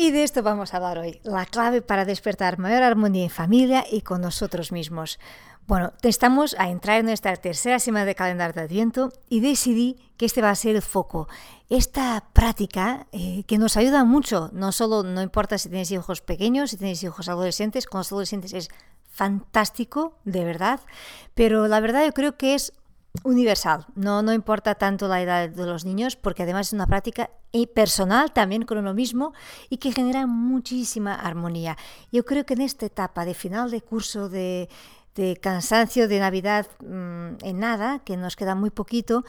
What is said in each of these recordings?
Y de esto vamos a hablar hoy, la clave para despertar mayor armonía en familia y con nosotros mismos. Bueno, estamos a entrar en nuestra tercera semana de calendario de Adviento y decidí que este va a ser el foco. Esta práctica eh, que nos ayuda mucho, no solo, no importa si tenéis hijos pequeños, si tenéis hijos adolescentes, con los adolescentes es fantástico, de verdad, pero la verdad yo creo que es universal, no, no importa tanto la edad de los niños, porque además es una práctica personal también con uno mismo y que genera muchísima armonía. Yo creo que en esta etapa de final de curso de de cansancio de Navidad mmm, en nada, que nos queda muy poquito,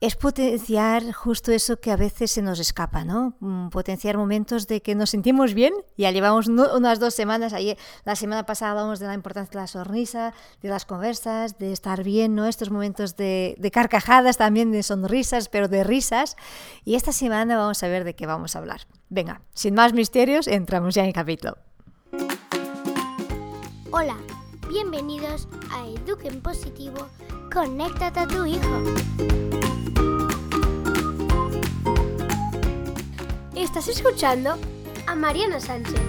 es potenciar justo eso que a veces se nos escapa, ¿no? Mm, potenciar momentos de que nos sentimos bien. Ya llevamos unas dos semanas, ayer, la semana pasada hablamos de la importancia de la sonrisa, de las conversas, de estar bien, ¿no? Estos momentos de, de carcajadas también, de sonrisas, pero de risas. Y esta semana vamos a ver de qué vamos a hablar. Venga, sin más misterios, entramos ya en el capítulo. Hola. Bienvenidos a Eduquen Positivo, conéctate a tu hijo. Escuchando a Mariana Sánchez.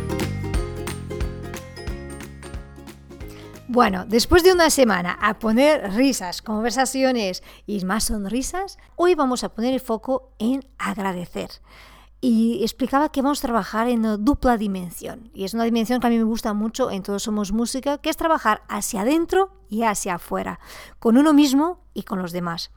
Bueno, después de una semana a poner risas, conversaciones y más sonrisas, hoy vamos a poner el foco en agradecer y explicaba que vamos a trabajar en una dupla dimensión. Y es una dimensión que a mí me gusta mucho en Todos Somos Música, que es trabajar hacia adentro y hacia afuera, con uno mismo y con los demás.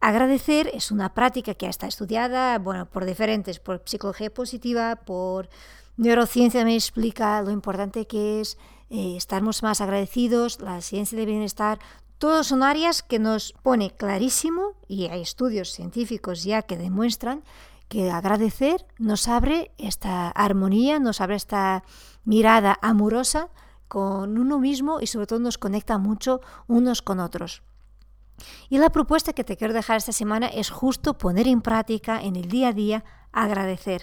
Agradecer es una práctica que está estudiada bueno, por diferentes, por psicología positiva, por neurociencia me explica lo importante que es eh, más agradecidos, la ciencia del bienestar, todos son áreas que nos pone clarísimo, y hay estudios científicos ya que demuestran que agradecer nos abre esta armonía, nos abre esta mirada amorosa con uno mismo y sobre todo nos conecta mucho unos con otros. Y la propuesta que te quiero dejar esta semana es justo poner en práctica en el día a día agradecer.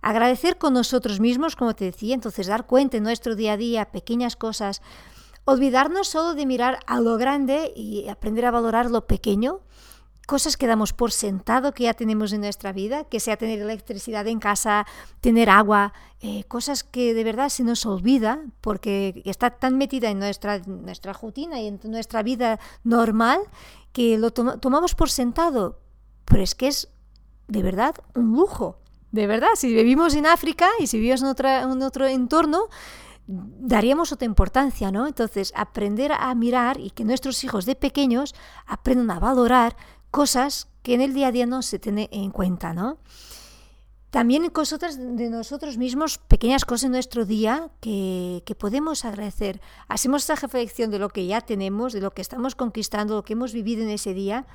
Agradecer con nosotros mismos, como te decía, entonces dar cuenta en nuestro día a día pequeñas cosas, olvidarnos solo de mirar a lo grande y aprender a valorar lo pequeño, cosas que damos por sentado que ya tenemos en nuestra vida, que sea tener electricidad en casa, tener agua, eh, cosas que de verdad se nos olvida porque está tan metida en nuestra, nuestra rutina y en nuestra vida normal que lo tomamos por sentado. Pero es que es de verdad un lujo. De verdad, si vivimos en África y si vivimos en, otra, en otro entorno, daríamos otra importancia, ¿no? Entonces, aprender a mirar y que nuestros hijos de pequeños aprendan a valorar cosas que en el día a día no se tiene en cuenta, ¿no? También cosas de nosotros mismos, pequeñas cosas en nuestro día que, que, podemos agradecer. Hacemos esa reflexión de lo que ya tenemos, de lo que estamos conquistando, lo que hemos vivido en ese día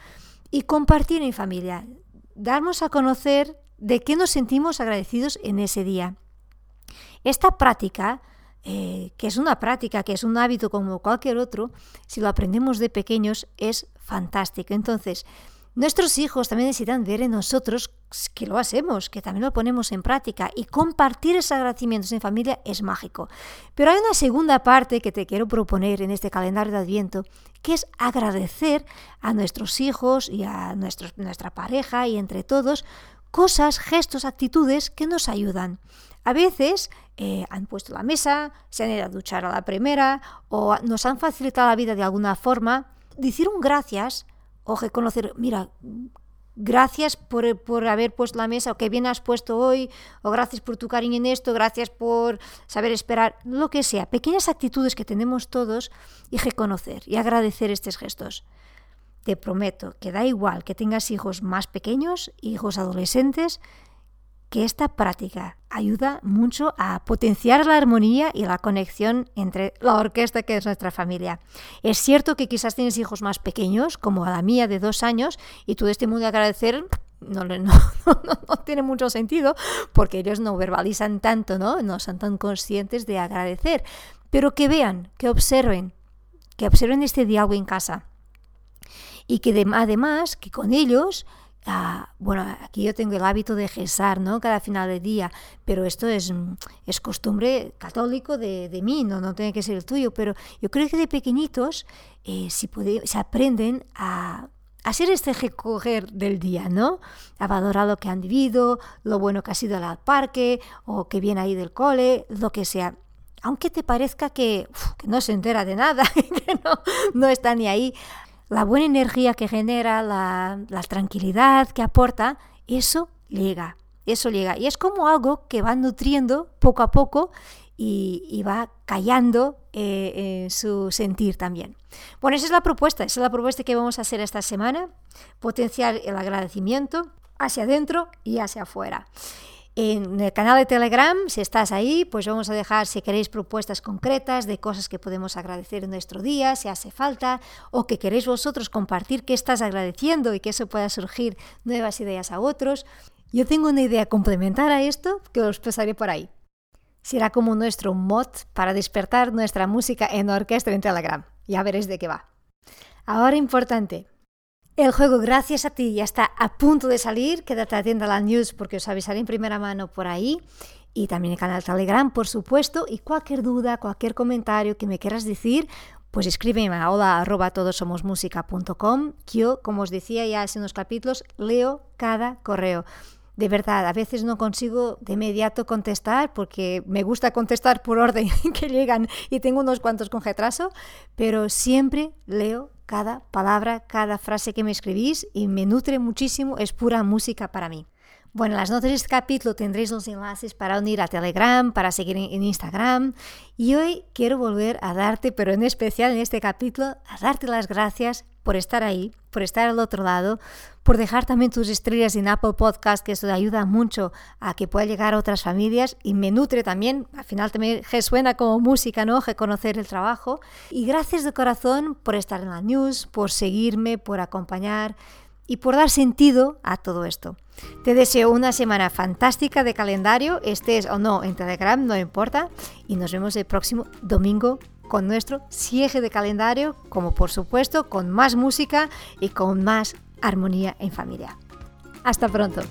y compartir en familia. Darnos a conocer de qué nos sentimos agradecidos en ese día. Esta práctica, eh, que es una práctica, que es un hábito como cualquier otro, si lo aprendemos de pequeños, es fantástico. Entonces, nuestros hijos también necesitan ver en nosotros que lo hacemos, que también lo ponemos en práctica y compartir esos agradecimientos en familia es mágico. Pero hay una segunda parte que te quiero proponer en este calendario de Adviento, que es agradecer a nuestros hijos y a nuestra pareja y entre todos cosas, gestos, actitudes que nos ayudan. A veces eh, han puesto la mesa, se han ido a duchar a la primera o nos han facilitado la vida de alguna forma decir un gracias o reconocer, mira, gracias por, por, haber puesto la mesa, o que bien has puesto hoy, o gracias por tu cariño en esto, gracias por saber esperar, lo que sea, pequeñas actitudes que tenemos todos y reconocer y agradecer estos gestos. Te prometo que da igual que tengas hijos más pequeños, hijos adolescentes, que esta práctica ayuda mucho a potenciar la armonía y la conexión entre la orquesta que es nuestra familia. Es cierto que quizás tienes hijos más pequeños, como la mía de dos años, y todo este mundo de agradecer no, no, tiene mucho sentido porque ellos no verbalizan tanto, ¿no? no son tan conscientes de agradecer, pero que vean, que observen, que observen este diálogo en casa y que además que con ellos Ah, bueno, aquí yo tengo el hábito de gesar, ¿no? Cada final de día, pero esto es, es costumbre católico de, de mí, ¿no? no tiene que ser el tuyo, pero yo creo que de pequeñitos eh, si, puede, se aprenden a, hacer este recoger del día, ¿no? A valorar lo que han vivido, lo bueno que ha sido al parque o que viene ahí del cole, lo que sea. Aunque te parezca que, no se entera de nada, que no, no, está ni ahí, la buena energía que genera, la, la tranquilidad que aporta, eso llega, eso llega. Y es como algo que va nutriendo poco a poco y, va callando eh, en su sentir también. Bueno, esa es la propuesta, esa es la propuesta que vamos a hacer esta semana, potenciar el agradecimiento hacia adentro y hacia afuera. En el canal de Telegram, si estás ahí, pues vamos a dejar, si queréis, propuestas concretas de cosas que podemos agradecer en nuestro día, si hace falta, o que queréis vosotros compartir qué estás agradeciendo y que eso pueda surgir nuevas ideas a otros. Yo tengo una idea complementar a esto que os pasaré por ahí será como nuestro mod para despertar nuestra música en orquesta en Telegram. Ya veréis de qué va. Ahora importante. El juego Gracias a ti ya está a punto de salir. Quédate atenta a la news porque os avisaré en primera mano por ahí. Y también el canal Telegram, por supuesto. Y cualquier duda, cualquier comentario que me quieras decir, pues escríbeme a hola. Yo, como os decía ya hace unos capítulos, leo cada correo de verdad, a veces no consigo de inmediato contestar porque me gusta contestar por orden que llegan y tengo unos cuantos con retraso, pero siempre leo cada palabra, cada frase que me escribís y me nutre muchísimo, es pura música para mí. Bueno, en las notas de este capítulo tendréis los enlaces para unir a Telegram, para seguir en Instagram. Y hoy quiero volver a darte, pero en especial en este capítulo, a darte las gracias por estar ahí, por estar al otro lado, por dejar también tus estrellas en Apple Podcast, que eso ayuda mucho a que pueda llegar a otras familias y me nutre también, al final también suena como música, ¿no? Reconocer el trabajo. Y gracias de corazón por estar en la news, por seguirme, por acompañar y por dar sentido a todo esto. Te deseo una semana fantástica de calendario, estés o no en Telegram, no importa, y nos vemos el próximo domingo con nuestro cierre de calendario, como por supuesto con más música y con más armonía en familia. Hasta pronto.